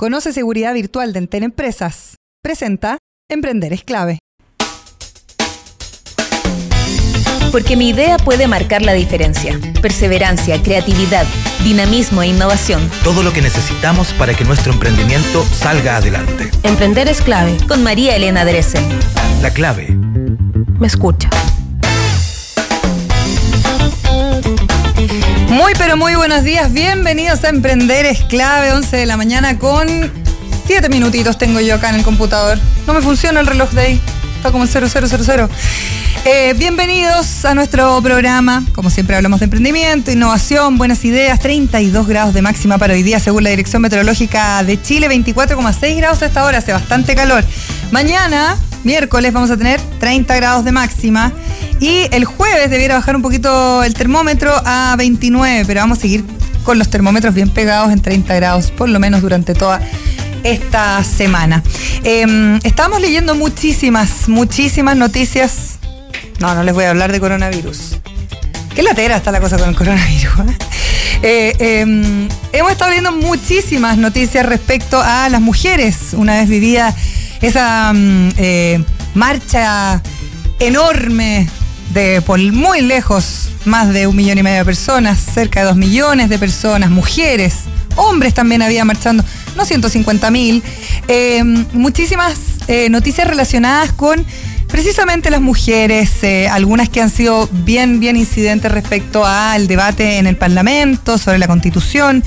Conoce seguridad virtual de Enten Empresas. Presenta Emprender es clave. Porque mi idea puede marcar la diferencia. Perseverancia, creatividad, dinamismo e innovación. Todo lo que necesitamos para que nuestro emprendimiento salga adelante. Emprender es clave. Con María Elena Dresen. La clave. Me escucha. Muy pero muy buenos días, bienvenidos a Emprender es clave, 11 de la mañana con 7 minutitos tengo yo acá en el computador. No me funciona el reloj de ahí, está como el 0000. Eh, bienvenidos a nuestro programa, como siempre hablamos de emprendimiento, innovación, buenas ideas, 32 grados de máxima para hoy día según la Dirección Meteorológica de Chile, 24,6 grados a esta hora, hace bastante calor. Mañana, miércoles, vamos a tener 30 grados de máxima. Y el jueves debiera bajar un poquito el termómetro a 29, pero vamos a seguir con los termómetros bien pegados en 30 grados, por lo menos durante toda esta semana. Eh, estábamos leyendo muchísimas, muchísimas noticias. No, no les voy a hablar de coronavirus. Qué latera está la cosa con el coronavirus. Eh, eh, hemos estado viendo muchísimas noticias respecto a las mujeres. Una vez vivía esa mm, marcha enorme de por muy lejos, más de un millón y medio de personas, cerca de dos millones de personas, mujeres, hombres también había marchando, no 150 mil. Eh, muchísimas eh, noticias relacionadas con precisamente las mujeres, eh, algunas que han sido bien, bien incidentes respecto al debate en el Parlamento sobre la Constitución.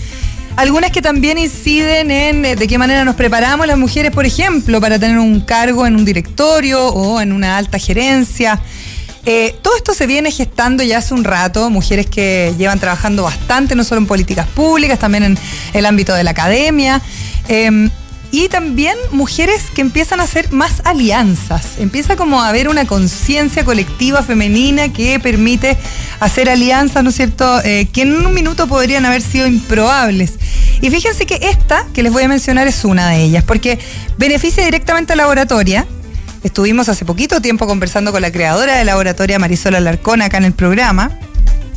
Algunas que también inciden en de qué manera nos preparamos las mujeres, por ejemplo, para tener un cargo en un directorio o en una alta gerencia. Eh, todo esto se viene gestando ya hace un rato, mujeres que llevan trabajando bastante, no solo en políticas públicas, también en el ámbito de la academia. Eh, y también mujeres que empiezan a hacer más alianzas. Empieza como a haber una conciencia colectiva femenina que permite hacer alianzas, ¿no es cierto?, eh, que en un minuto podrían haber sido improbables. Y fíjense que esta que les voy a mencionar es una de ellas, porque beneficia directamente a la laboratoria, Estuvimos hace poquito tiempo conversando con la creadora de laboratoria, Marisola Alarcón, acá en el programa.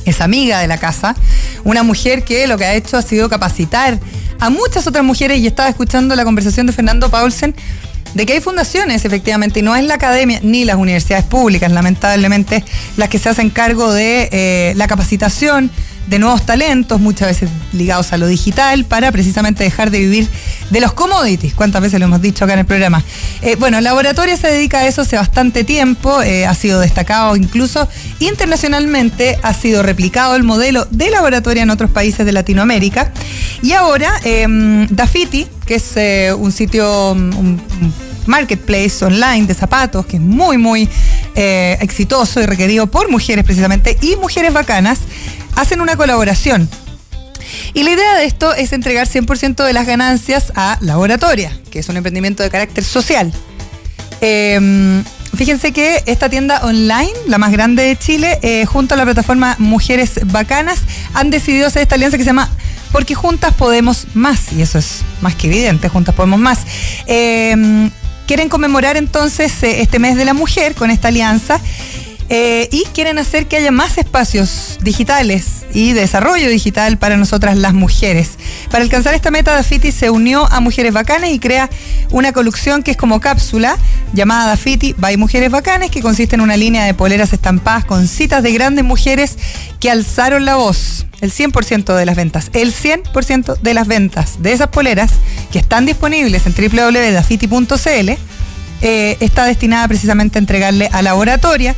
Es amiga de la casa. Una mujer que lo que ha hecho ha sido capacitar a muchas otras mujeres y estaba escuchando la conversación de Fernando Paulsen de que hay fundaciones, efectivamente, y no es la academia ni las universidades públicas, lamentablemente, las que se hacen cargo de eh, la capacitación de nuevos talentos, muchas veces ligados a lo digital, para precisamente dejar de vivir de los commodities. ¿Cuántas veces lo hemos dicho acá en el programa? Eh, bueno, el laboratorio se dedica a eso hace bastante tiempo, eh, ha sido destacado incluso internacionalmente, ha sido replicado el modelo de laboratorio en otros países de Latinoamérica. Y ahora, eh, Dafiti, que es eh, un sitio, un, marketplace online de zapatos que es muy, muy eh, exitoso y requerido por mujeres precisamente y mujeres bacanas, hacen una colaboración. Y la idea de esto es entregar 100% de las ganancias a Laboratoria, que es un emprendimiento de carácter social. Eh, fíjense que esta tienda online, la más grande de Chile, eh, junto a la plataforma Mujeres Bacanas, han decidido hacer esta alianza que se llama Porque Juntas Podemos Más. Y eso es más que evidente, Juntas Podemos Más. Eh, quieren conmemorar entonces eh, este mes de la mujer con esta alianza. Eh, y quieren hacer que haya más espacios digitales y desarrollo digital para nosotras las mujeres. Para alcanzar esta meta, Dafiti se unió a Mujeres Bacanes y crea una colección que es como cápsula llamada Dafiti by Mujeres Bacanes, que consiste en una línea de poleras estampadas con citas de grandes mujeres que alzaron la voz. El 100% de las ventas, el 100% de las ventas de esas poleras que están disponibles en www.dafiti.cl eh, está destinada precisamente a entregarle a Laboratoria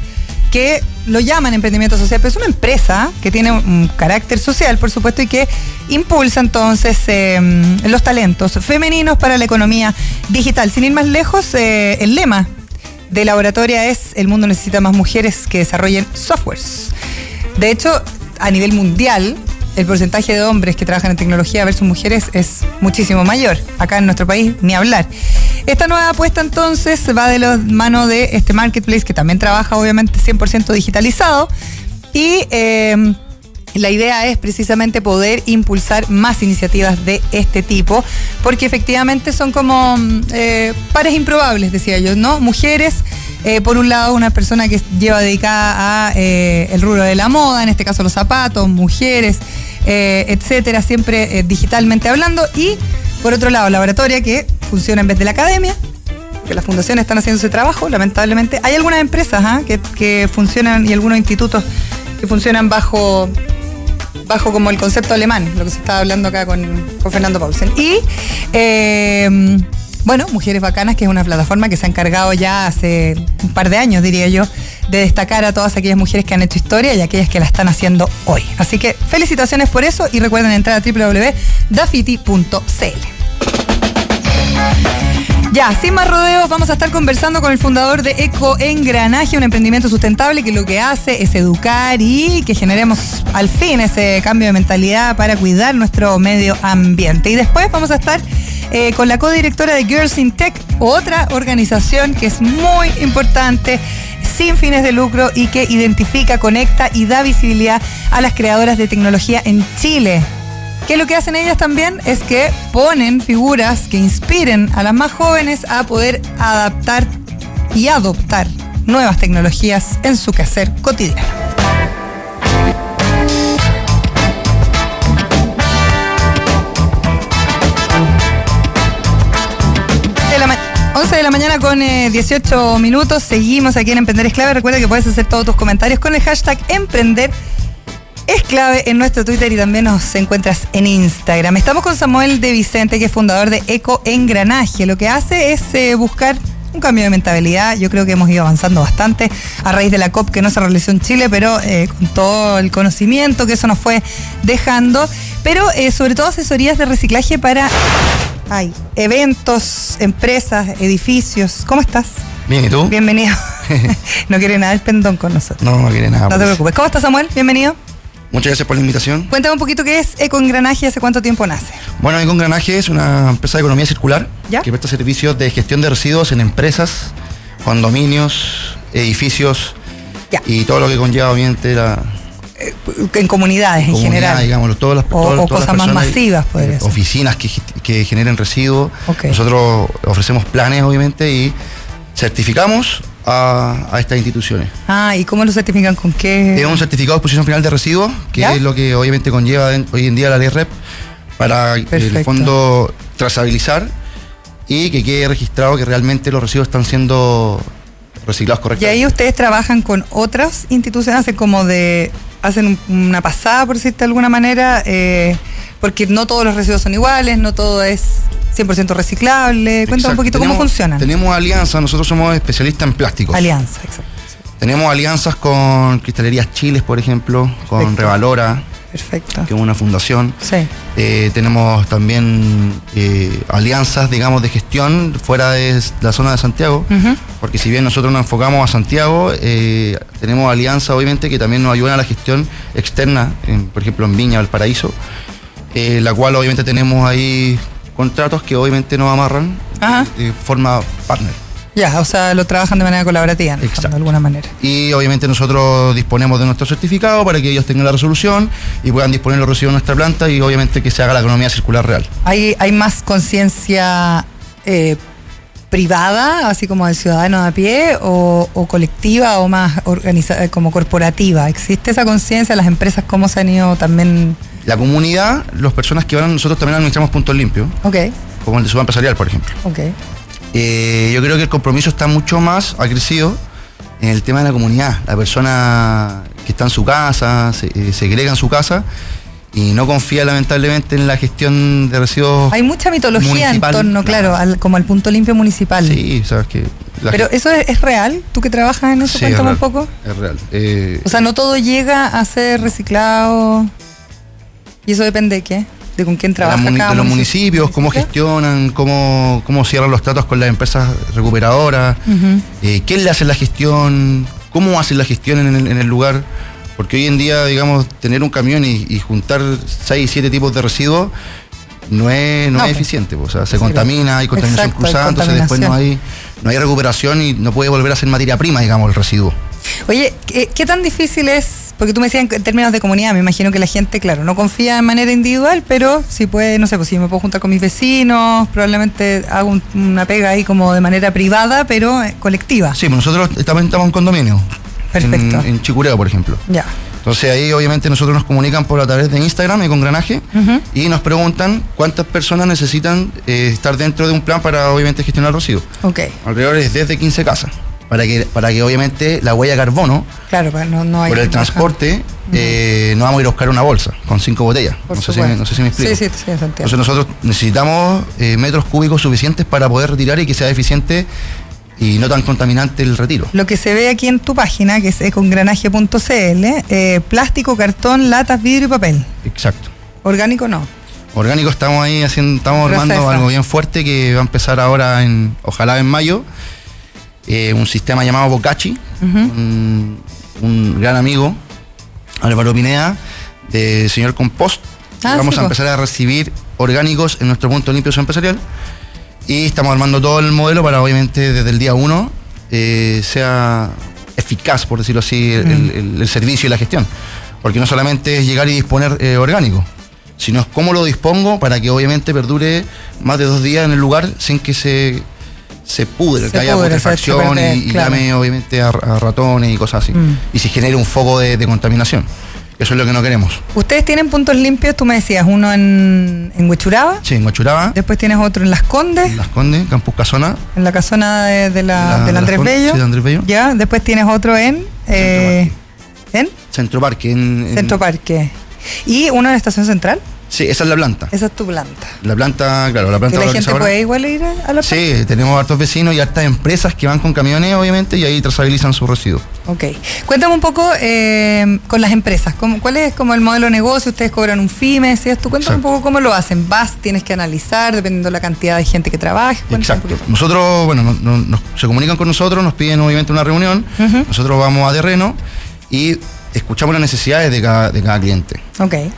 que lo llaman emprendimiento social, pero es una empresa que tiene un carácter social, por supuesto, y que impulsa entonces eh, los talentos femeninos para la economía digital. Sin ir más lejos, eh, el lema de Laboratoria es el mundo necesita más mujeres que desarrollen softwares. De hecho, a nivel mundial, el porcentaje de hombres que trabajan en tecnología versus mujeres es muchísimo mayor. Acá en nuestro país, ni hablar. Esta nueva apuesta entonces va de la mano de este marketplace que también trabaja obviamente 100% digitalizado y eh, la idea es precisamente poder impulsar más iniciativas de este tipo, porque efectivamente son como eh, pares improbables, decía yo, ¿no? Mujeres, eh, por un lado, una persona que lleva dedicada a eh, el rubro de la moda, en este caso los zapatos, mujeres, eh, etcétera, siempre eh, digitalmente hablando, y Por otro lado, laboratoria que funciona en vez de la academia, que las fundaciones están haciendo ese trabajo, lamentablemente. Hay algunas empresas ¿ah? que, que funcionan y algunos institutos que funcionan bajo bajo como el concepto alemán, lo que se estaba hablando acá con, Fernando Paulsen. Y eh, bueno, Mujeres Bacanas, que es una plataforma que se ha encargado ya hace un par de años, diría yo, de destacar a todas aquellas mujeres que han hecho historia y aquellas que la están haciendo hoy. Así que felicitaciones por eso y recuerden entrar a www.dafiti.cl. Ya, sin más rodeos, vamos a estar conversando con el fundador de Eco Engranaje, un emprendimiento sustentable que lo que hace es educar y que generemos al fin ese cambio de mentalidad para cuidar nuestro medio ambiente. Y después vamos a estar eh, con la codirectora de Girls in Tech, otra organización que es muy importante sin fines de lucro y que identifica, conecta y da visibilidad a las creadoras de tecnología en Chile. Que lo que hacen ellas también es que ponen figuras que inspiren a las más jóvenes a poder adaptar y adoptar nuevas tecnologías en su quehacer cotidiano. 11 de la mañana con eh, 18 minutos. Seguimos aquí en Emprender es clave. Recuerda que puedes hacer todos tus comentarios con el hashtag Emprender es clave en nuestro Twitter y también nos encuentras en Instagram. Estamos con Samuel de Vicente, que es fundador de Eco Engranaje. Lo que hace es eh, buscar un cambio de mentalidad. Yo creo que hemos ido avanzando bastante a raíz de la COP que no se realizó en Chile, pero eh, con todo el conocimiento que eso nos fue dejando. Pero eh, sobre todo asesorías de reciclaje para ay, eventos, empresas, edificios. ¿Cómo estás? Bien, ¿y tú? Bienvenido. no quiere nada el pendón con nosotros. No, no quiere nada. No te pues. preocupes. ¿Cómo estás, Samuel? Bienvenido. Muchas gracias por la invitación. Cuéntame un poquito qué es Eco Engranaje y hace cuánto tiempo nace. Bueno, Econgranaje es una empresa de economía circular ¿Ya? que presta servicios de gestión de residuos en empresas, condominios, edificios Ya. y todo lo que conlleva obviamente la En comunidades en comunidad, general. digamos, todas las, O- todas- o todas las cosas más masivas, podría eh, ser. Oficinas que, que generen residuos. Nosotros ofrecemos planes, obviamente, y certificamos a, a estas instituciones. Ah, ¿y cómo lo certifican? ¿Con qué? Es un certificado de exposición final de residuos, que ¿Ya? es lo que obviamente conlleva hoy en día la ley REP para en Perfecto. el fondo trazabilizar y que quede registrado que realmente los residuos están siendo reciclados Y correctamente. ahí ustedes trabajan con otras instituciones, hacen como de. hacen un- una pasada, por decirte de alguna manera, eh, porque no todos los residuos son iguales, no todo es 100% reciclable. Cuéntame un poquito cómo funcionan. Tenemos alianzas, nosotros somos especialistas en plásticos. Alianza, exacto. Tenemos alianzas con Cristalerías Chiles, por ejemplo, con Perfecto. Revalora, Perfecto. que es una fundación. Sí. Eh, tenemos también eh, alianzas, digamos, de gestión fuera de la zona de Santiago, porque si bien nosotros nos enfocamos a Santiago, eh, tenemos alianzas, obviamente, que también nos ayudan a la gestión externa, en- por ejemplo, en Viña, Valparaíso, eh, la cual obviamente tenemos ahí contratos que obviamente nos amarran Ajá. de forma partner. Ya, o sea, lo trabajan de manera colaborativa, de alguna manera. Y obviamente nosotros disponemos de nuestro certificado para que ellos tengan la resolución y puedan disponer los residuos en nuestra planta y obviamente que se haga la economía circular real. ¿Hay, hay más conciencia eh, privada, así como del ciudadano a pie, o, o colectiva o más organizada, como corporativa? ¿Existe esa conciencia? ¿Las empresas cómo se han ido también? La comunidad, las personas que van, nosotros también administramos puntos limpios, Ok, como el de Suba Empresarial, por ejemplo. ok. Eh, yo creo que el compromiso está mucho más, crecido en el tema de la comunidad. La persona que está en su casa, se, eh, segrega en su casa y no confía lamentablemente en la gestión de residuos. Hay mucha mitología en torno, claro, al- como al punto limpio municipal. Sí, sabes que. Pero gente- eso es, es real, tú que trabajas en eso, Sí, es cuéntame un poco. Es real. Eh, O sea, no todo llega a ser reciclado. ¿Y eso depende de qué? ¿De con quién de, trabaja muni- cada de los municipio? municipios, cómo gestionan, cómo, cómo cierran los tratos con las empresas recuperadoras, eh, quién le hace la gestión, cómo hacen la gestión en el, en el lugar. Porque hoy en día, digamos, tener un camión y, y juntar 6, 7 tipos de residuos no es, no es pues. eficiente. O sea, se Sí, contamina, hay contaminación exacto, hay cruzada, entonces después no hay, no hay recuperación y no puede volver a ser materia prima, digamos, el residuo. Oye, ¿qué, qué tan difícil es? Porque tú me decías en términos de comunidad, me imagino que la gente, claro, no confía de manera individual, pero si puede, no sé, pues si me puedo juntar con mis vecinos, probablemente hago un- una pega ahí como de manera privada, pero eh, colectiva. Sí, pues nosotros también estamos en condominio. Perfecto. En, en Chicureo, por ejemplo. Ya. Entonces ahí obviamente nosotros nos comunican por a través de Instagram y con granaje y nos preguntan cuántas personas necesitan eh, estar dentro de un plan para obviamente gestionar residuos. Ok. Alrededor es desde 15 casas. Para que, para que obviamente la huella de carbono, Claro, no, no hay por el transporte, eh, no vamos a ir a buscar una bolsa con cinco botellas. No, sé si, no sé si me explico. Sí, sí, sí. Entonces nosotros necesitamos eh, metros cúbicos suficientes para poder retirar y que sea eficiente y no tan contaminante el retiro. Lo que se ve aquí en tu página, que es econgranaje.cl, eh, plástico, cartón, latas, vidrio y papel. Exacto. Orgánico no. Orgánico estamos ahí haciendo, estamos armando algo bien fuerte que va a empezar ahora en, ojalá en mayo, eh, un sistema llamado Bocachi, un, un gran amigo, Álvaro Pineda, de señor Compost. Ah, Vamos sí, a empezar a recibir orgánicos en nuestro punto limpio empresarial y estamos armando todo el modelo para obviamente desde el día uno eh, sea eficaz, por decirlo así, el, Mm. el- el servicio y la gestión. Porque no solamente es llegar y disponer eh, orgánico, sino es cómo lo dispongo para que obviamente perdure más de dos días en el lugar sin que se, se pudre, Se que haya pudre, se putrefacción perder, y, y claro. llame obviamente a, a ratones y cosas así. Mm. Y se genere un foco de, de contaminación. Eso es lo que no queremos. Ustedes tienen puntos limpios, tú me decías, uno en, en Huechuraba, Sí, en Huachuraba, después tienes otro en Las Condes, en Las Condes, Campus Casona, en la casona de, de la, La- del Andrés Condes, Bello. sí, de Andrés Bello. Ya, después tienes otro en, eh, en Centro Parque. En, en- Centro Parque. Y uno en Estación Central. Sí, esa es la planta. Esa es tu planta. La planta, claro, la Que planta la gente puede igual ir a la planta. Sí, tenemos hartos vecinos y hartas empresas que van con camiones, obviamente, y ahí trazabilizan sus residuos. Ok. Cuéntame un poco eh, con las empresas. ¿cómo- ¿Cuál es como el modelo de negocio? ¿Ustedes cobran un FIE? Me decías tú. Cuéntame un poco cómo lo hacen. Vas, tienes que analizar dependiendo de la cantidad de gente que trabaje. Exacto. Nosotros, bueno, no- se comunican con nosotros, nos piden obviamente una reunión, nosotros vamos a terreno y escuchamos las necesidades de cada, de cada cliente.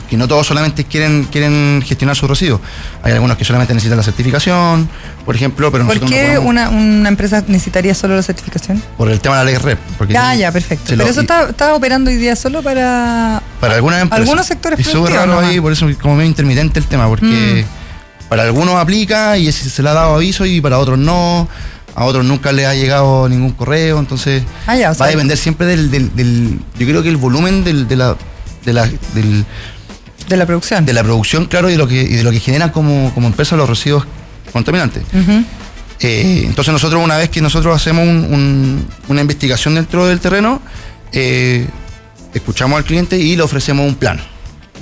Que no todos solamente quieren, quieren gestionar sus residuos. Hay algunos que solamente necesitan la certificación, por ejemplo, pero ¿Por no qué una, una empresa necesitaría solo la certificación? por el tema de la ley REP. Porque Ya, ya, perfecto. Pero eso está, está operando hoy día solo para... Para algunas empresas. Algunos sectores Es súper productivos raro ahí, por eso como medio intermitente el tema, porque Mm. para algunos aplica y se le ha dado aviso y para otros no. A otros nunca le ha llegado ningún correo, entonces Ah, ya, va sea, a depender siempre del, del- del- yo creo que el volumen del- de, la, de, la, del- de la producción. de la producción, claro, y de lo que, y de lo que generan como, como empresa los residuos contaminantes. Eh, entonces nosotros una vez que nosotros hacemos un- un- una investigación dentro del terreno, eh, escuchamos al cliente y le ofrecemos un plan.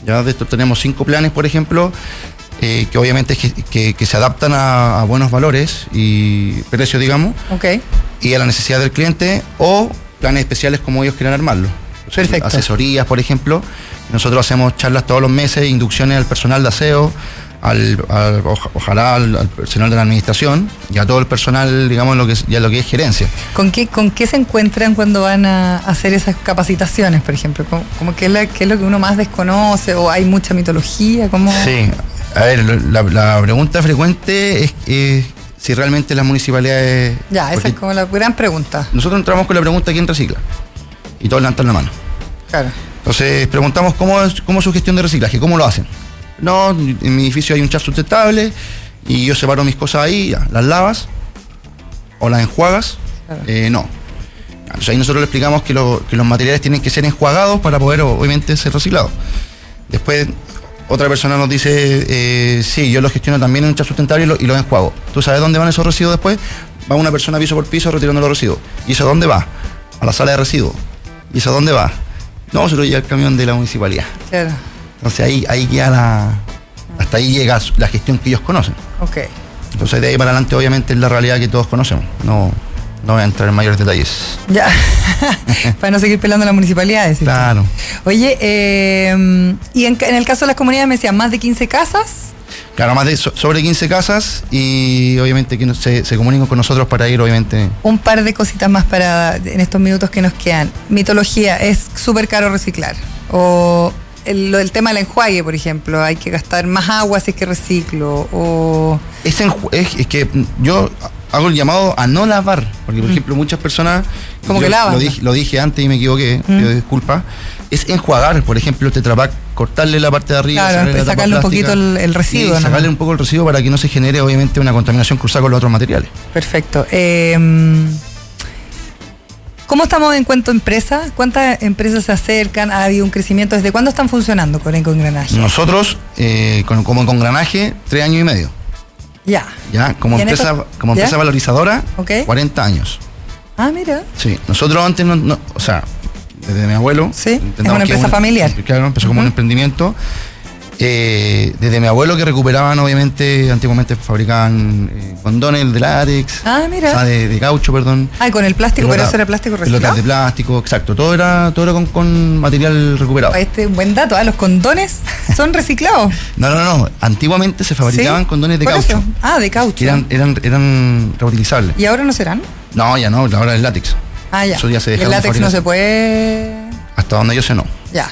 Ya de esto tenemos cinco planes, por ejemplo, eh, que obviamente que, que- que se adaptan a, a buenos valores y precios, digamos, Ok. y a la necesidad del cliente, o planes especiales como ellos quieran armarlo. Perfecto. Asesorías, por ejemplo. Nosotros hacemos charlas todos los meses, inducciones al personal de aseo, al, al- oja- ojalá al, al personal de la administración y a todo el personal, digamos, lo que es, ya lo que es gerencia. ¿Con qué, ¿Con qué se encuentran cuando van a hacer esas capacitaciones, por ejemplo? ¿Cómo, es la- qué es lo que uno más desconoce? ¿O hay mucha mitología? ¿Cómo? Sí, a ver, la, la pregunta frecuente es si realmente las municipalidades... Ya, esa es como la gran pregunta. Nosotros entramos con la pregunta ¿quién recicla? Y todos levantan la mano. Claro. Entonces preguntamos cómo es, cómo es su gestión de reciclaje, cómo lo hacen. No, en mi edificio hay un chat sustentable y yo separo mis cosas ahí, ya, las lavas o las enjuagas. Claro. Eh, no. Entonces ahí nosotros le explicamos que, lo- que los materiales tienen que ser enjuagados para poder obviamente ser reciclados. Después otra persona nos dice, eh, sí, yo los gestiono también en un chat sustentable y, lo- los enjuago. ¿Tú sabes dónde van esos residuos después? Va una persona piso por piso retirando los residuos. ¿Y eso a dónde va? A la sala de residuos. ¿Y eso dónde va? No, se lo lleva el camión de la municipalidad. Claro. Entonces ahí, ahí queda la. Hasta ahí llega la gestión que ellos conocen. Ok. Entonces de ahí para adelante, obviamente, es la realidad que todos conocemos. No, no voy a entrar en mayores detalles. Ya. Para no seguir pelando a la municipalidad. decís tú. Claro. Oye, eh, y en, el caso de las comunidades me decían más de 15 casas. Claro, más de so- sobre 15 casas y obviamente que se, se comunican con nosotros para ir, obviamente. Un par de cositas más para en estos minutos que nos quedan. Mitología, ¿es súper caro reciclar? O el, tema del enjuague, por ejemplo, hay que gastar más agua si es que reciclo. O Es, enju- es, es que yo hago el llamado a no lavar, porque por ejemplo muchas personas... Mm. Como que lavan, Lo dije, lo dije antes y me equivoqué, Mm. pido disculpas. Es enjuagar, por ejemplo, el tetrapack, cortarle la parte de arriba, Claro, sacarle la tapa sacarle un poquito el- el residuo, Y sacarle un poco el residuo para que no se genere obviamente una contaminación cruzada con los otros materiales. perfecto. Eh, ¿Cómo estamos en cuanto a empresas? ¿Cuántas empresas se acercan? ¿Ha habido un crecimiento? ¿Desde cuándo están funcionando con Ecoengranaje? Nosotros, eh, con- como con granaje, tres años y medio. Ya. ¿ya? Como ¿Y en empresa, esto- como ya? empresa valorizadora, Ok. 40 años. Ah, mira. Sí, nosotros antes, no, no- o sea, desde mi abuelo. Sí, es una empresa familiar. Claro, empezó como un emprendimiento. Eh, desde mi abuelo que recuperaban, obviamente, antiguamente fabricaban eh, condones de látex. Ah, mira. o sea, de, de caucho, perdón. Ah, y con el plástico, pero eso era plástico Pelotas reciclado. de plástico, exacto. Todo era, todo era con, con material recuperado. Este es un buen dato, ¿ah? los condones son reciclados. No, no, no. Antiguamente se fabricaban ¿Sí? condones de Por caucho. eso. Ah, de caucho. Eran, eran, eran reutilizables. ¿Y ahora no serán? No, ya no, ahora es látex. Ah, ya. Eso ya se Y el látex no se puede. Hasta donde yo sé no. Ya.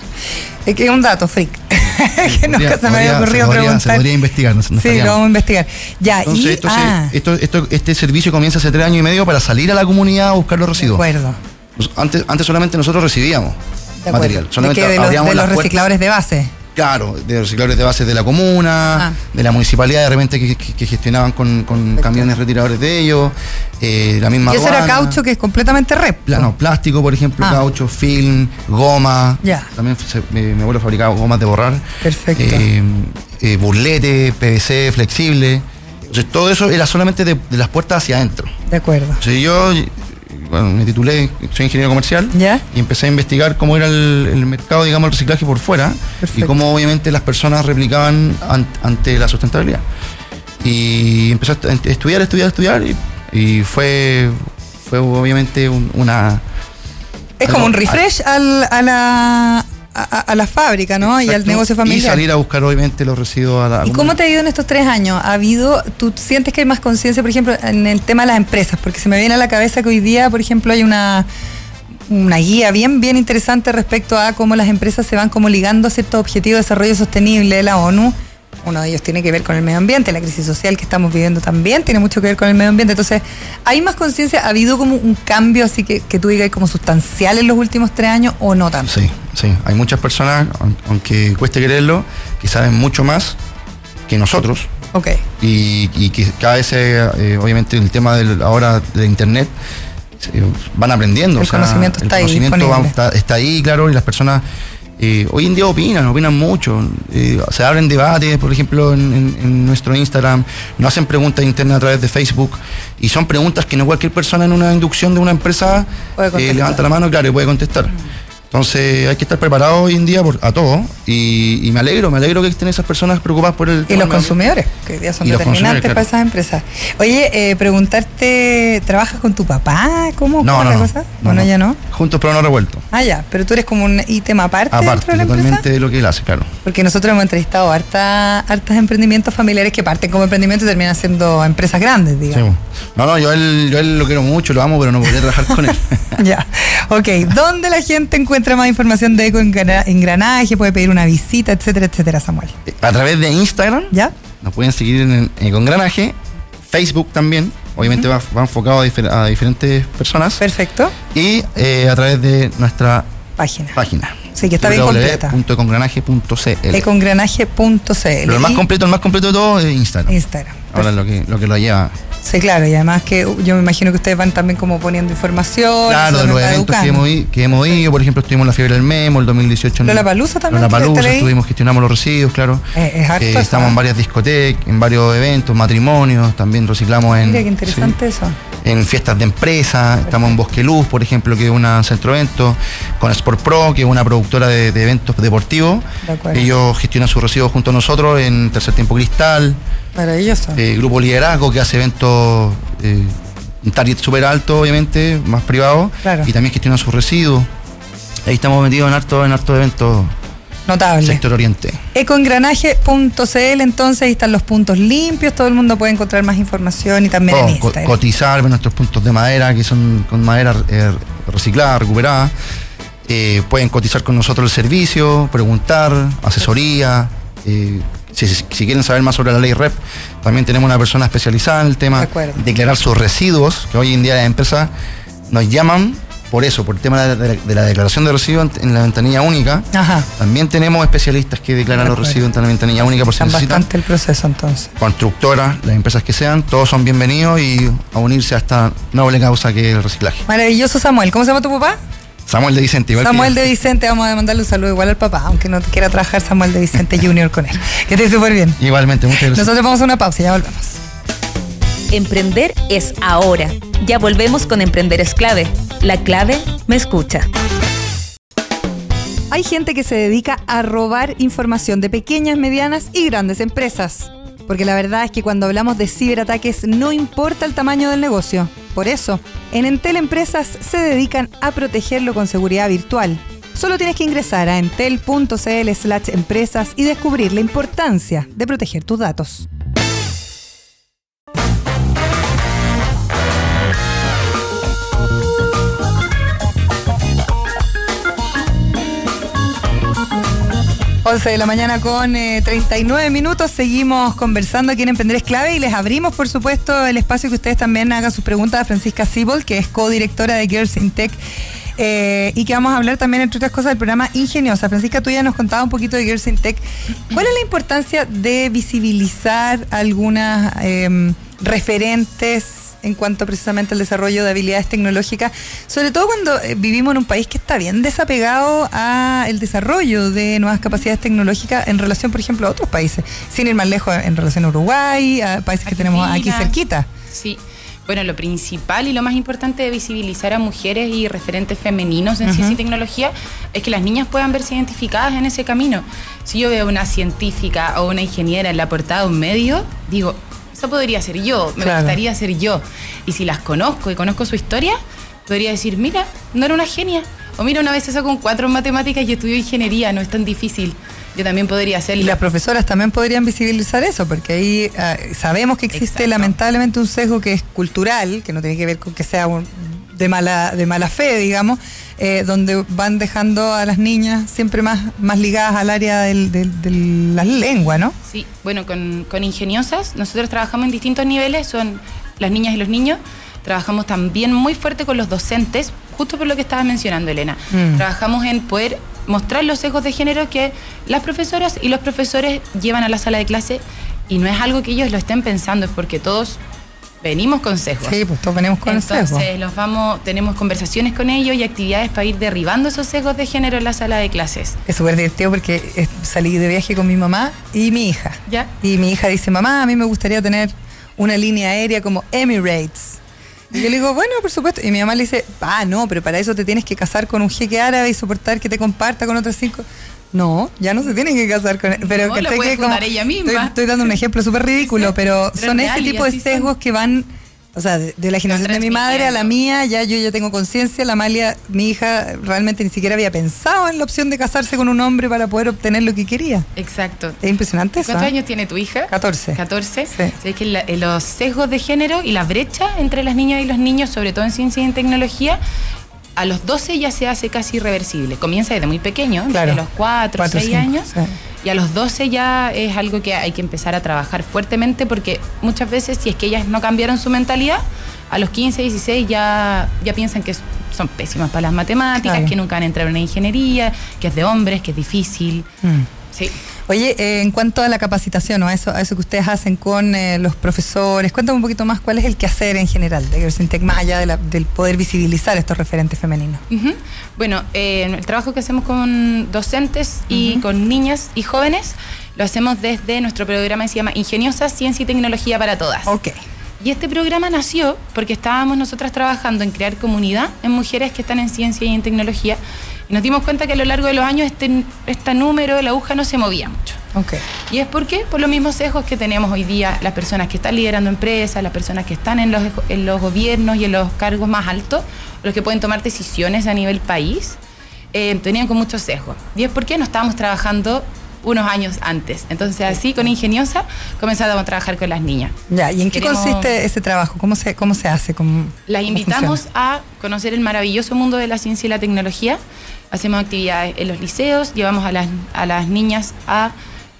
Es que es un dato, freak. que nunca Podría- se me había ocurrido se podría- preguntar. Se podría investigar, no, no sí, lo vamos a investigar. Ya, Entonces, y. esto se- ah, esto, esto- este servicio comienza hace tres años y medio para salir a la comunidad a buscar los de residuos. acuerdo. Pues Antes, antes solamente nosotros recibíamos De acuerdo. material. ¿De Solamente qué? de los, de los puertas. recicladores de base. Claro, de recicladores de bases de la comuna, Ah. de la municipalidad de repente que, que- que gestionaban con, camiones retiradores de ellos, eh, la misma y eso era aduana. caucho que es completamente rep. No, plástico, por ejemplo, Ah. caucho, film, goma. Ya. También se- mi, mi abuelo fabricaba gomas de borrar. Perfecto. Eh, eh, burlete, PVC, flexible. Entonces todo eso era solamente de, de las puertas hacia adentro. De acuerdo. Entonces yo bueno, me titulé, soy ingeniero comercial. ¿Ya? Y empecé a investigar cómo era el, el mercado, digamos, el reciclaje por fuera. Perfecto. Y cómo obviamente las personas replicaban an- ante la sustentabilidad. Y empecé a estu- estudiar, estudiar, estudiar. Y, y fue, fue obviamente un- una... Es como un refresh al- a, la, a, a la fábrica, ¿no? Y al negocio Y familiar. salir a buscar obviamente los residuos a la... ¿Y cómo te ha ido en estos tres años? ¿Ha habido, tú sientes que hay más conciencia, por ejemplo, en el tema de las empresas? Porque se me viene a la cabeza que hoy día, por ejemplo, hay una, una guía bien, bien interesante respecto a cómo las empresas se van como ligando a ciertos objetivos de desarrollo sostenible de la ONU. Uno de ellos tiene que ver con el medio ambiente, la crisis social que estamos viviendo también tiene mucho que ver con el medio ambiente. Entonces, ¿hay más conciencia? ¿Ha habido como un cambio así que, que tú digas como sustancial en los últimos tres años o no tanto? Sí, sí. Hay muchas personas, aun- aunque cueste creerlo, que saben mucho más que nosotros. Ok. y, y que cada vez, eh, eh, obviamente, el tema del, ahora de Internet, eh, van aprendiendo. El conocimiento está ahí conocimiento está, está ahí, claro, y las personas eh, hoy en día opinan, opinan mucho. eh, se abren debates, por ejemplo, en, en- en nuestro Instagram, nos hacen preguntas internas a través de Facebook, y son preguntas que no cualquier persona en una inducción de una empresa eh, levanta la mano, claro, y puede contestar. Entonces hay que estar preparado hoy en día por, a todo y, y me alegro, me alegro que estén esas personas preocupadas por el Y los consumidores, que hoy día son determinantes para esas empresas. Oye, eh, preguntarte, ¿trabajas con tu papá? ¿Cómo, No, cómo no, es la no, cosa? no, bueno, no. ya no. Juntos pero no revueltos. Ah, ya, pero tú eres como un ítem aparte, Aparte, dentro de la totalmente empresa. de lo que él hace, claro. Porque nosotros hemos entrevistado harta, hartas emprendimientos familiares que parten como emprendimientos y terminan siendo empresas grandes, Sí, digamos. no, no, yo él, yo él lo quiero mucho, lo amo, pero no podría trabajar con él. ya, ok. ¿Dónde la gente encuentra más información de Eco Engrana- Engranaje? Puede pedir una visita, etcétera, etcétera, Samuel. a través de Instagram, ¿Ya? nos pueden seguir en, en Congranaje, Facebook también, obviamente va, va enfocado a, difer- a diferentes personas, Perfecto. y eh, a través de nuestra Página. página. Sí, que está bien completa. www.congranaje.cl Econgranaje.cl. Pero el más completo, el más completo de todo es Instagram. Instagram. Ahora lo que, lo que lo lleva. Sí, claro, y además que yo me imagino que ustedes van también como poniendo información. Claro, de los eventos que hemos, que hemos ido, por ejemplo, estuvimos en la fiebre del Memo, el 2018. en Lollapalooza también, ¿quieres Lollapalooza, estuvimos, gestionamos los residuos, claro. Eh, es harto Eh, estamos ¿eh? en varias discotecas, en varios eventos, matrimonios, también reciclamos en, Mira qué interesante eso. en fiestas de empresa, estamos en Bosque Luz, por ejemplo, que es un centro de eventos, con Sport Pro, que es una productora de, de eventos deportivos. De. Ellos gestionan sus residuos junto a nosotros en Tercer Tiempo Cristal, Maravilloso. eh, Grupo Liderazgo, que hace eventos, eh, un target súper alto, obviamente, más privado, Claro. y también gestiona sus residuos. Ahí estamos metidos en harto, en harto eventos Notable. sector oriente. Ecoengranaje.cl, entonces ahí están los puntos limpios, todo el mundo puede encontrar más información y también en co- Instagram. cotizar nuestros puntos de madera, que son con madera eh, reciclada, recuperada. Eh, pueden cotizar con nosotros el servicio, preguntar, asesoría. eh, si, quieren saber más sobre la ley REP, también tenemos una persona especializada en el tema De declarar sus residuos, que hoy en día las empresas nos llaman por eso, por el tema de la, de la- de la declaración de residuos en, la ventanilla única, Ajá. también tenemos especialistas que declaran los residuos en la ventanilla única por si necesitan. bastante el proceso entonces. Constructoras, las empresas que sean, todos son bienvenidos y a unirse a esta noble causa que es el reciclaje. Maravilloso Samuel. ¿Cómo se llama tu papá? Samuel de Vicente, igual Samuel de Vicente, vamos a mandarle un saludo igual al papá, aunque no quiera trabajar Samuel de Vicente Junior con él. Que esté súper bien. Igualmente, muchas gracias. Nosotros vamos a una pausa y ya volvemos. Emprender es ahora. Ya volvemos con Emprender es clave. La clave me escucha. Hay gente que se dedica a robar información de pequeñas, medianas y grandes empresas. Porque la verdad es que cuando hablamos de ciberataques no importa el tamaño del negocio. Por eso, en Entel Empresas se dedican a protegerlo con seguridad virtual. Solo tienes que ingresar a entel.cl slash empresas y descubrir la importancia de proteger tus datos. Once de la mañana con eh, 39 minutos. Seguimos conversando aquí en Emprender es Clave y les abrimos, por supuesto, el espacio que ustedes también hagan sus preguntas a Francisca Sibol, que es codirectora de Girls in Tech. eh, y que vamos a hablar también, entre otras cosas, del programa Ingeniosa. Francisca, tú ya nos contaba un poquito de Girls in Tech. ¿Cuál es la importancia de visibilizar algunas em, referentes en cuanto precisamente al desarrollo de habilidades tecnológicas, sobre todo cuando eh, vivimos en un país que está bien desapegado al desarrollo de nuevas capacidades tecnológicas en relación, por ejemplo, a otros países, sin ir más lejos en relación a Uruguay, a países que tenemos aquí cerquita. Sí. Bueno, lo principal y lo más importante de visibilizar a mujeres y referentes femeninos en ciencia y tecnología es que las niñas puedan verse identificadas en ese camino. Si yo veo una científica o una ingeniera en la portada de un medio, digo, podría ser yo, me Claro. gustaría ser yo. Y si las conozco y conozco su historia, podría decir, mira, no era una genia. O mira, una vez se sacó un cuatro en matemáticas y estudió ingeniería, no es tan difícil. Yo también podría Y hacerlo. las profesoras también podrían visibilizar eso, porque ahí ah, sabemos que existe Exacto. lamentablemente un sesgo que es cultural, que no tiene que ver con que sea un- de mala, de mala fe, digamos, eh, donde van dejando a las niñas siempre más, más ligadas al área de la lengua, ¿no? Sí, bueno, con, con ingeniosas nosotros trabajamos en distintos niveles, son las niñas y los niños. Trabajamos también muy fuerte con los docentes, justo por lo que estaba mencionando Elena. Mm. Trabajamos en poder mostrar los sesgos de género que las profesoras y los profesores llevan a la sala de clase y no es algo que ellos lo estén pensando, es porque todos venimos con sesgos. Sí, pues todos venimos con Entonces, los vamos, tenemos conversaciones con ellos y actividades para ir derribando esos sesgos de género en la sala de clases. Es súper divertido porque salí de viaje con mi mamá y mi hija. ¿Ya? Y mi hija dice, mamá, a mí me gustaría tener una línea aérea como Emirates. Y yo le digo, bueno, por supuesto. Y mi mamá le dice, ah, no, pero para eso te tienes que casar con un jeque árabe y soportar que te comparta con otras cinco. No, ya no se tiene que casar con él. Pero No, ¿cachai lo puede que como- ella misma. Estoy, estoy dando un ejemplo súper ridículo, pero son es ese tipo de son. sesgos que van, o sea, de, de la generación de mi madre a la mía, ya yo ya tengo conciencia. La Amalia, mi hija, realmente ni siquiera había pensado en la opción de casarse con un hombre para poder obtener lo que quería. Exacto. Es impresionante eso. ¿Cuántos ¿eh? años tiene tu hija? 14. 14. Sí. Es que la- eh, los sesgos de género y la brecha entre las niñas y los niños, sobre todo en ciencia y en tecnología, a los 12 ya se hace casi irreversible. Comienza desde muy pequeño, Claro. desde los 4, Cuatro, 6 cinco, años. sí. Y a los 12 ya es algo que hay que empezar a trabajar fuertemente porque muchas veces si es que ellas no cambiaron su mentalidad, a los 15, 16 ya, ya piensan que son pésimas para las matemáticas, Claro. que nunca van a entrar en una ingeniería, que es de hombres, que es difícil. Mm. Sí. Oye, eh, en cuanto a la capacitación o a eso, a eso que ustedes hacen con eh, los profesores, cuéntame un poquito más cuál es el quehacer en general de Girls in Tech, más allá de la- del poder visibilizar estos referentes femeninos. Bueno, eh, el trabajo que hacemos con docentes y con niñas y jóvenes lo hacemos desde nuestro programa que se llama Ingeniosa Ciencia y Tecnología para Todas. Ok. Y este programa nació porque estábamos nosotras trabajando en crear comunidad en mujeres que están en ciencia y en tecnología. Y nos dimos cuenta que a lo largo de los años este, este número, la aguja, no se movía mucho. Ok. ¿Y es por qué? Por los mismos sesgos que tenemos hoy día las personas que están liderando empresas, las personas que están en los, en los gobiernos y en los cargos más altos, los que pueden tomar decisiones a nivel país, eh, tenían con muchos sesgos. ¿Y es por qué no estábamos trabajando unos años antes? Entonces así, con Ingeniosa, comenzamos a trabajar con las niñas. Ya, ¿y en qué Queremos- consiste ese trabajo? ¿Cómo se, cómo se hace? ¿Cómo- Las cómo invitamos funciona? a conocer el maravilloso mundo de la ciencia y la tecnología. Hacemos actividades en los liceos, llevamos a las, a las niñas a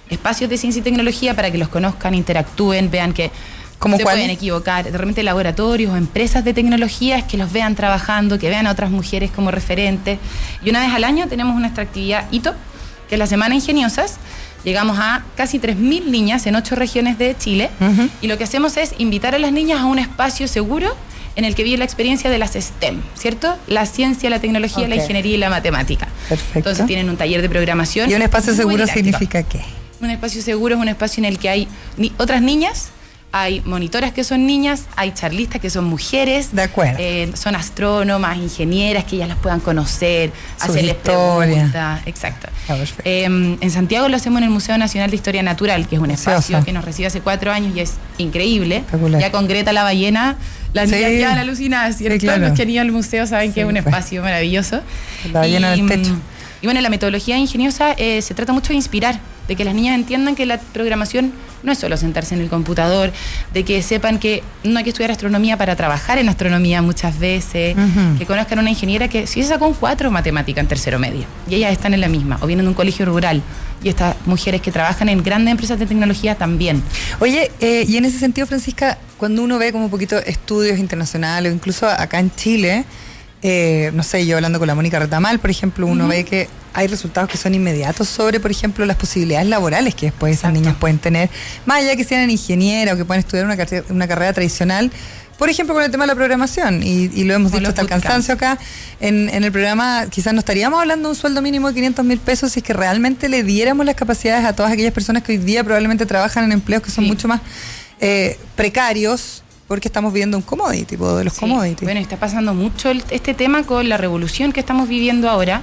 espacios de ciencia y tecnología para que los conozcan, interactúen, vean que ¿Cómo se cuál? pueden equivocar. De repente laboratorios o empresas de tecnologías que los vean trabajando, que vean a otras mujeres como referentes. Y una vez al año tenemos nuestra actividad HITO, que es la Semana Ingeniosas. Llegamos a casi 3.000 niñas en ocho regiones de Chile. Y lo que hacemos es invitar a las niñas a un espacio seguro en el que vive la experiencia de las STEM, ¿cierto? La ciencia, la tecnología, la ingeniería y la matemática. Perfecto. Entonces tienen un taller de programación. Y un espacio seguro didáctico. significa qué? Un espacio seguro es un espacio en el que hay ni- otras niñas, hay monitoras que son niñas, hay charlistas que son mujeres. De acuerdo. eh, son astrónomas, ingenieras que ellas las puedan conocer, Sus hacerles historias. preguntas. Exacto. Eh, en Santiago lo hacemos en el Museo Nacional de Historia Natural, que es un espacio que nos recibe hace cuatro años y es increíble. Ya con Greta la ballena, las Sí. niñas quedan alucinadas, ¿cierto? Sí, claro. Los que han ido al museo saben que es un pues. espacio maravilloso. La ballena Y, del techo. Y bueno, la metodología ingeniosa eh, se trata mucho de inspirar, de que las niñas entiendan que la programación no es solo sentarse en el computador, de que sepan que no hay que estudiar astronomía para trabajar en astronomía muchas veces, que conozcan una ingeniera que si se sacó un 4 en matemática en tercero medio, y ellas están en la misma, o vienen de un colegio rural, y estas mujeres que trabajan en grandes empresas de tecnología también. Oye, eh, y en ese sentido, Francisca, cuando uno ve como un poquito estudios internacionales, o incluso acá en Chile, eh, no sé, yo hablando con la Mónica Retamal, por ejemplo, uno ve que hay resultados que son inmediatos sobre, por ejemplo, las posibilidades laborales que después esas Exacto. niñas pueden tener, más allá que sean ingenieras o que puedan estudiar una, carre- una carrera tradicional. Por ejemplo, con el tema de la programación, y, y lo hemos dicho hasta el cansancio acá, en, en el programa quizás no estaríamos hablando de un sueldo mínimo de 500 mil pesos si es que realmente le diéramos las capacidades a todas aquellas personas que hoy día probablemente trabajan en empleos que son Sí. mucho más eh, precarios porque estamos viviendo un commodity, tipo de los Sí, commodities. Bueno, está pasando mucho el- este tema con la revolución que estamos viviendo ahora,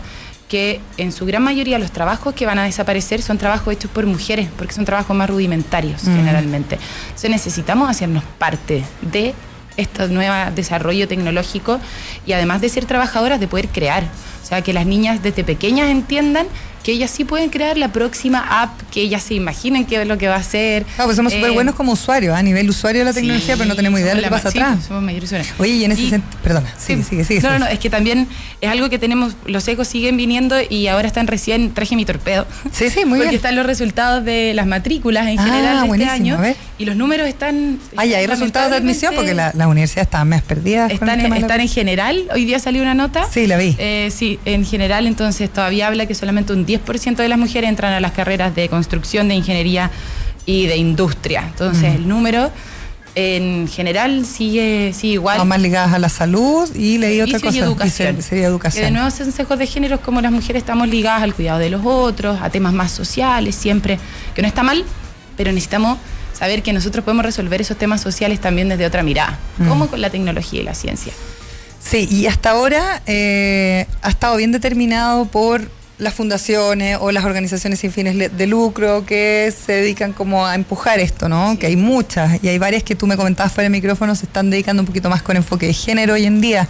que en su gran mayoría los trabajos que van a desaparecer son trabajos hechos por mujeres, porque son trabajos más rudimentarios Mm. generalmente. Entonces necesitamos hacernos parte de este nuevo desarrollo tecnológico y además de ser trabajadoras, de poder crear. O sea, que las niñas desde pequeñas entiendan que ellas sí pueden crear la próxima app, que ellas se imaginen qué es lo que va a ser. Claro, pues somos Eh, súper buenos como usuarios, a nivel usuario de la tecnología, Sí, pero no tenemos idea de lo que pasa atrás. sí, somos mayores usuarios. Oye, y en ese sentido, perdona, sigue, Sí. sigue, sigue. No, no, no, es que también es algo que tenemos, los ecos siguen viniendo y ahora están recién, traje mi torpedo. Sí, sí, muy porque bien. están los resultados de las matrículas en Ah, general de buenísimo, este a año. ver. Y los números están. Ah, ya hay resultados de admisión porque lamentablemente, la, la universidad está más perdida. con el Están, en, de están en general, hoy día salió una nota. Sí, la vi. Eh, sí, en general, entonces todavía habla que solamente un 10% de las mujeres entran a las carreras de construcción, de ingeniería y de industria. Entonces, el número en general sigue, sigue igual. Están más ligadas a la salud y leí otra cosa. y educación. sería Que educación. de nuevo, consejos de género como las mujeres estamos ligadas al cuidado de los otros, a temas más sociales, siempre, que no está mal, pero necesitamos saber que nosotros podemos resolver esos temas sociales también desde otra mirada, Mm. como con la tecnología y la ciencia. Sí, y hasta ahora eh, ha estado bien determinado por las fundaciones o las organizaciones sin fines de lucro que se dedican como a empujar esto, ¿no? Que hay muchas y hay varias que tú me comentabas fuera del micrófono se están dedicando un poquito más con enfoque de género hoy en día.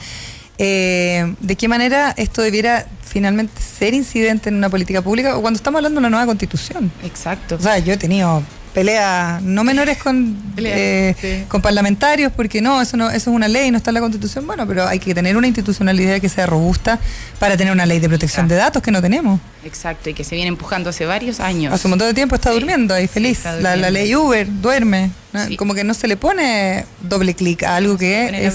Eh, ¿De qué manera esto debiera finalmente ser incidente en una política pública o cuando estamos hablando de una nueva constitución? Exacto. O sea, yo he tenido peleas no menores con, Peleas, eh, sí. con parlamentarios porque no eso no eso es una ley no está en la constitución bueno pero hay que tener una institucionalidad que sea robusta para tener una ley de protección de datos que no tenemos Exacto, y que se viene empujando hace varios años. hace un montón de tiempo está Sí, durmiendo ahí sí, feliz la, ley Uber duerme como que no se le pone doble clic a algo que es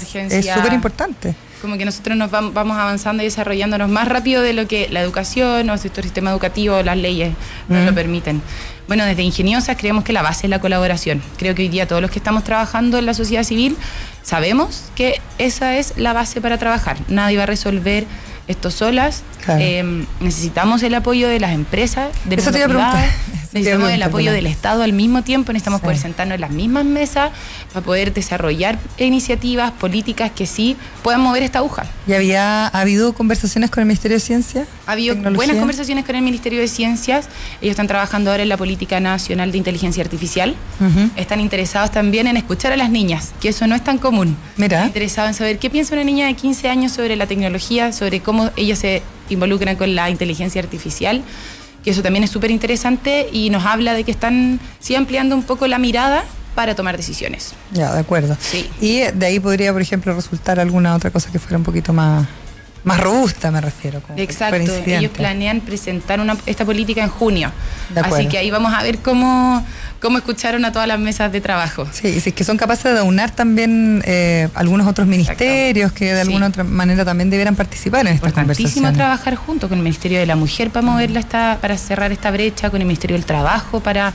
súper importante como que nosotros nos vam- vamos avanzando y desarrollándonos más rápido de lo que la educación, nuestro sistema educativo, las leyes nos Mm. lo permiten. Bueno, desde Ingeniosas creemos que la base es la colaboración. Creo que hoy día todos los que estamos trabajando en la sociedad civil sabemos que esa es la base para trabajar. Nadie va a resolver esto solas. Claro. Eh, necesitamos el apoyo de las empresas, de Eso te iba a privado, preguntar. Eso te iba a necesitamos el apoyo del Estado al mismo tiempo, necesitamos Sí. poder sentarnos en las mismas mesas para poder desarrollar iniciativas, políticas que sí puedan mover esta aguja. y había ha habido conversaciones con el Ministerio de Ciencia Ha habido Tecnología? buenas conversaciones con el Ministerio de Ciencias. Ellos están trabajando ahora en la Política Nacional de Inteligencia Artificial. Están interesados también en escuchar a las niñas, que eso no es tan común. Mira. Interesados en saber qué piensa una niña de 15 años sobre la tecnología, sobre cómo ellas se involucran con la inteligencia artificial. Que eso también es súper interesante y nos habla de que están sí ampliando un poco la mirada para tomar decisiones. Ya, de acuerdo. Sí. Y de ahí podría, por ejemplo, resultar alguna otra cosa que fuera un poquito más Más robusta me refiero. Como Exacto, ellos planean presentar una, esta política en junio. De acuerdo. Así que ahí vamos a ver cómo, cómo escucharon a todas las mesas de trabajo. Sí, y si es que son capaces de aunar también eh, algunos otros ministerios que de Sí. alguna otra manera también debieran participar en estas conversaciones. trabajar junto con el Ministerio de la Mujer para moverla esta, para cerrar esta brecha, con el Ministerio del Trabajo para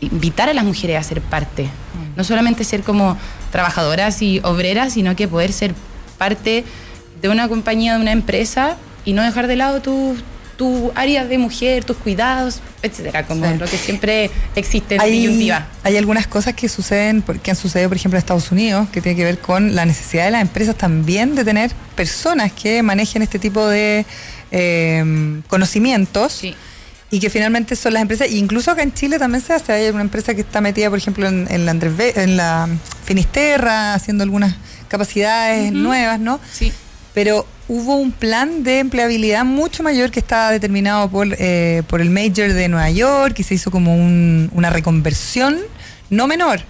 invitar a las mujeres a ser parte. No solamente ser como trabajadoras y obreras, sino que poder ser parte de una compañía, de una empresa y no dejar de lado tu, tu área de mujer, tus cuidados, etcétera, como Sí. lo que siempre existe en Hay, disyuntiva. hay algunas cosas que suceden, que han sucedido, por ejemplo, en Estados Unidos, que tiene que ver con la necesidad de las empresas también de tener personas que manejen este tipo de eh, conocimientos. Sí. Y que finalmente son las empresas, e incluso acá en Chile también se hace, hay una empresa que está metida, por ejemplo, en, en la, Andrés en la Finisterra, haciendo algunas capacidades nuevas, ¿no? Sí. Pero hubo un plan de empleabilidad mucho mayor que estaba determinado por, eh, por el Major de Nueva York y se hizo como un- una reconversión no menor.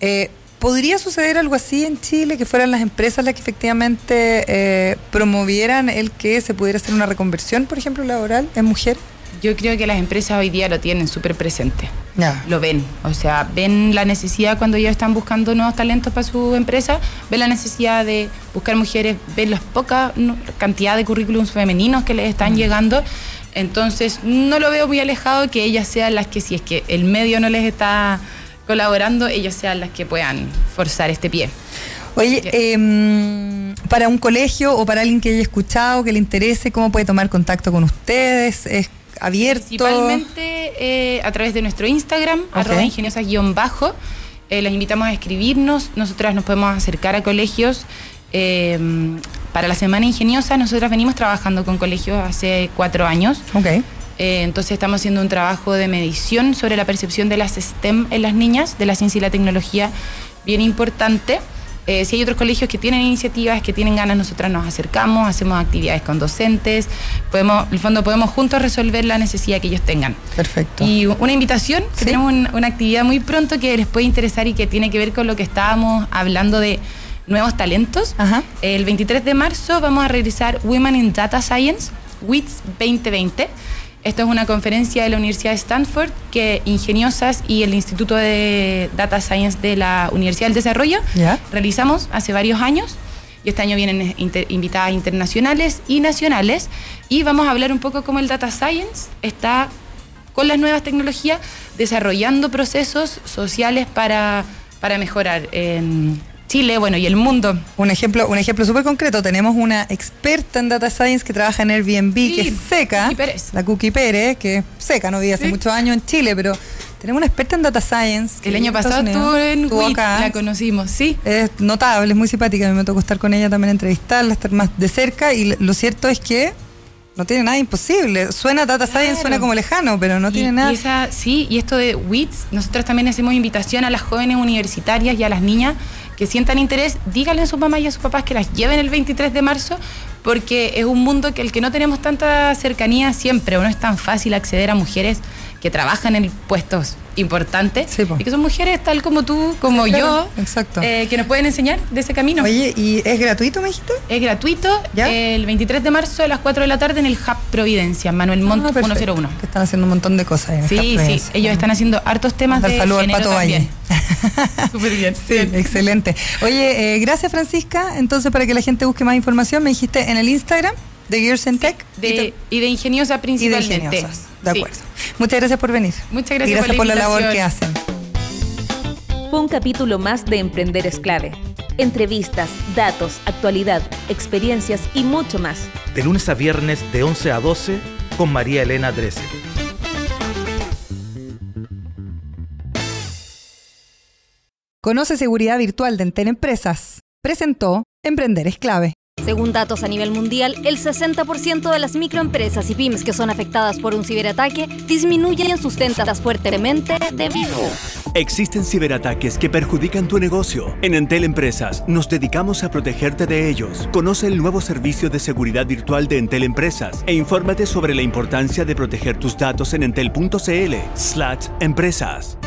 Eh, ¿Podría suceder algo así en Chile, que fueran las empresas las que efectivamente eh, promovieran el que se pudiera hacer una reconversión, por ejemplo, laboral en mujer? Yo creo que las empresas hoy día lo tienen súper presente. Lo ven. O sea, ven la necesidad cuando ellos están buscando nuevos talentos para su empresa, ven la necesidad de buscar mujeres, ven la poca no, cantidad de currículums femeninos que les están llegando. Entonces, no lo veo muy alejado que ellas sean las que, si es que el medio no les está colaborando, ellas sean las que puedan forzar este pie. Oye, em, para un colegio o para alguien que haya escuchado, que le interese, ¿cómo puede tomar contacto con ustedes? ¿Es abierto? Principalmente eh, a través de nuestro Instagram, Ok. arroba ingeniosas-bajo. Eh, las invitamos a escribirnos. Nosotras nos podemos acercar a colegios. eh, para la Semana Ingeniosa, nosotras venimos trabajando con colegios hace cuatro años. Ok. Eh, entonces estamos haciendo un trabajo de medición sobre la percepción de las STEM en las niñas, de la ciencia y la tecnología, bien importante. Eh, si hay otros colegios que tienen iniciativas, que tienen ganas, nosotras nos acercamos, hacemos actividades con docentes, podemos, en el fondo podemos juntos resolver la necesidad que ellos tengan. Perfecto. Y una invitación, que Sí. tenemos un- una actividad muy pronto que les puede interesar y que tiene que ver con lo que estábamos hablando de nuevos talentos. Ajá. El 23 de marzo vamos a realizar Women in Data Science, WITS 2020. Esto es una conferencia de la Universidad de Stanford que Ingeniosas y el Instituto de Data Science de la Universidad del Desarrollo realizamos hace varios años. Y este año vienen inter- invitadas internacionales y nacionales. Y vamos a hablar un poco cómo el Data Science está con las nuevas tecnologías desarrollando procesos sociales para, para mejorar en Chile, bueno, y el mundo. Un ejemplo, un ejemplo súper concreto. Tenemos una experta en data science que trabaja en Airbnb, Sí, que es seca. Cookie Pérez. La Cookie Pérez, que es seca, no vive hace Sí. muchos años en Chile, pero tenemos una experta en data science. que El año pasado estuvo en estuvo WIT, acá. la conocimos, sí. Es notable, es muy simpática. A mí me tocó estar con ella también, entrevistarla, estar más de cerca. Y lo cierto es que no tiene nada imposible. Suena data science, suena como lejano, pero no Y- tiene nada. y esa, sí, y esto de WITS, nosotros también hacemos invitación a las jóvenes universitarias y a las niñas que sientan interés, díganle a sus mamás y a sus papás que las lleven el 23 de marzo, porque es un mundo que el que no tenemos tanta cercanía siempre, o no es tan fácil acceder a mujeres que trabajan en puestos importantes Sí, y que son mujeres tal como tú, como Sí, claro, yo, exacto. eh, que nos pueden enseñar de ese camino. Oye, ¿y es gratuito, me dijiste? Es gratuito ¿Ya? el 23 de marzo a las 4 de la tarde en el Hub Providencia, Manuel Montt Ah, perfecto. 101. Que están haciendo un montón de cosas. En Sí, sí, ellos están haciendo hartos temas Dar de saludo al Pato Valle. también. Súper bien. Sí, excelente. Oye, eh, gracias Francisca. Entonces, para que la gente busque más información, me dijiste en el Instagram de Gears and Tech y De, y de ingeniosa y de principalmente. ingeniosas. De Sí. acuerdo. Muchas gracias por venir. Muchas gracias Y gracias por por la la labor que hacen. Fue un capítulo más de Emprender es clave. Entrevistas, datos, actualidad, experiencias y mucho más. De lunes a viernes de 11 a 12 con María Elena Drese. Conoce seguridad virtual de Entel Empresas. Presentó Emprender es clave. Según datos a nivel mundial, el 60% de las microempresas y pymes que son afectadas por un ciberataque disminuyen sus ventas fuertemente debido. Existen ciberataques que perjudican tu negocio. En Entel Empresas nos dedicamos a protegerte de ellos. Conoce el nuevo servicio de seguridad virtual de Entel Empresas e infórmate sobre la importancia de proteger tus datos en entel.cl/empresas.